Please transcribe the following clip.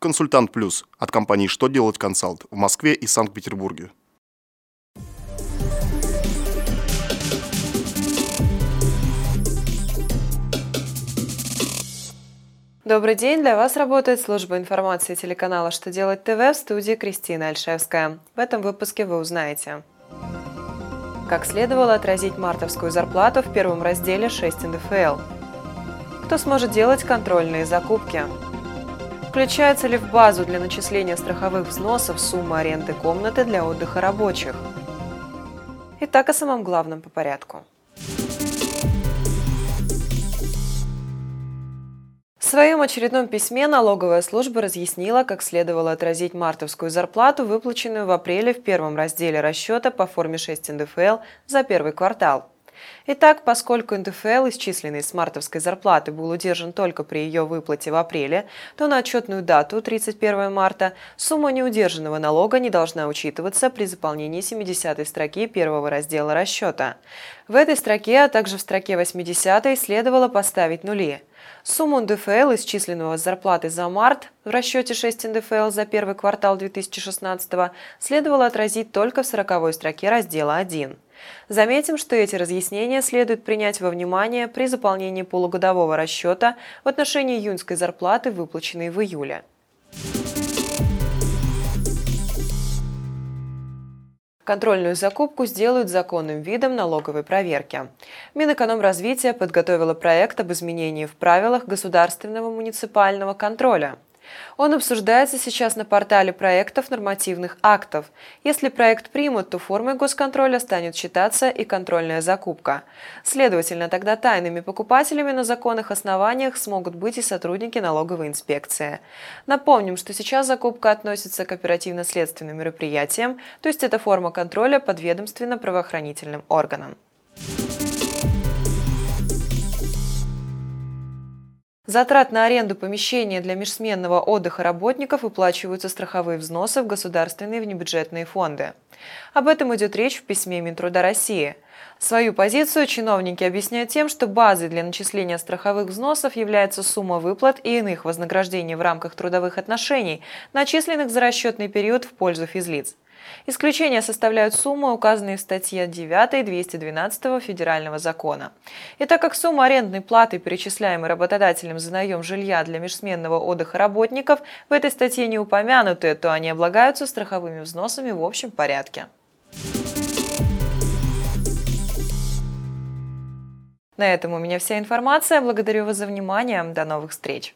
Консультант Плюс от компании «Что делать консалт» в Москве и Санкт-Петербурге. Добрый день! Для вас работает служба информации телеканала «Что делать ТВ» в студии Кристина Альшевская. В этом выпуске вы узнаете Как следовало отразить мартовскую зарплату в первом разделе 6 НДФЛ Кто сможет делать контрольные закупки? Включается ли в базу для начисления страховых взносов сумма аренды комнаты для отдыха рабочих? Итак, о самом главном по порядку. В своем очередном письме налоговая служба разъяснила, как следовало отразить мартовскую зарплату, выплаченную в апреле в первом разделе расчета по форме 6 НДФЛ за первый квартал. Итак, поскольку НДФЛ, исчисленный с мартовской зарплаты, был удержан только при ее выплате в апреле, то на отчетную дату 31 марта сумма неудержанного налога не должна учитываться при заполнении 70 строки первого раздела расчета. В этой строке, а также в строке 80 следовало поставить нули. Сумму НДФЛ, исчисленного с зарплаты за март в расчете 6 НДФЛ за первый квартал 2016 следовало отразить только в 40 строке раздела 1. Заметим, что эти разъяснения следует принять во внимание при заполнении полугодового расчета в отношении июньской зарплаты, выплаченной в июле. Контрольную закупку сделают законным видом налоговой проверки. Минэкономразвития подготовила проект об изменении в правилах государственного муниципального контроля. Он обсуждается сейчас на портале проектов нормативных актов. Если проект примут, то формой госконтроля станет считаться и контрольная закупка. Следовательно, тогда тайными покупателями на законных основаниях смогут быть и сотрудники налоговой инспекции. Напомним, что сейчас закупка относится к оперативно-следственным мероприятиям, то есть это форма контроля подведомственно-правоохранительным органам. Затрат на аренду помещения для межсменного отдыха работников выплачиваются страховые взносы в государственные внебюджетные фонды. Об этом идет речь в письме Минтруда России. Свою позицию чиновники объясняют тем, что базой для начисления страховых взносов является сумма выплат и иных вознаграждений в рамках трудовых отношений, начисленных за расчетный период в пользу физлиц. Исключения составляют суммы, указанные в статье 9 212 Федерального закона. И так как сумма арендной платы, перечисляемой работодателем за наем жилья для межсменного отдыха работников, в этой статье не упомянуты, то они облагаются страховыми взносами в общем порядке. На этом у меня вся информация. Благодарю вас за внимание. До новых встреч.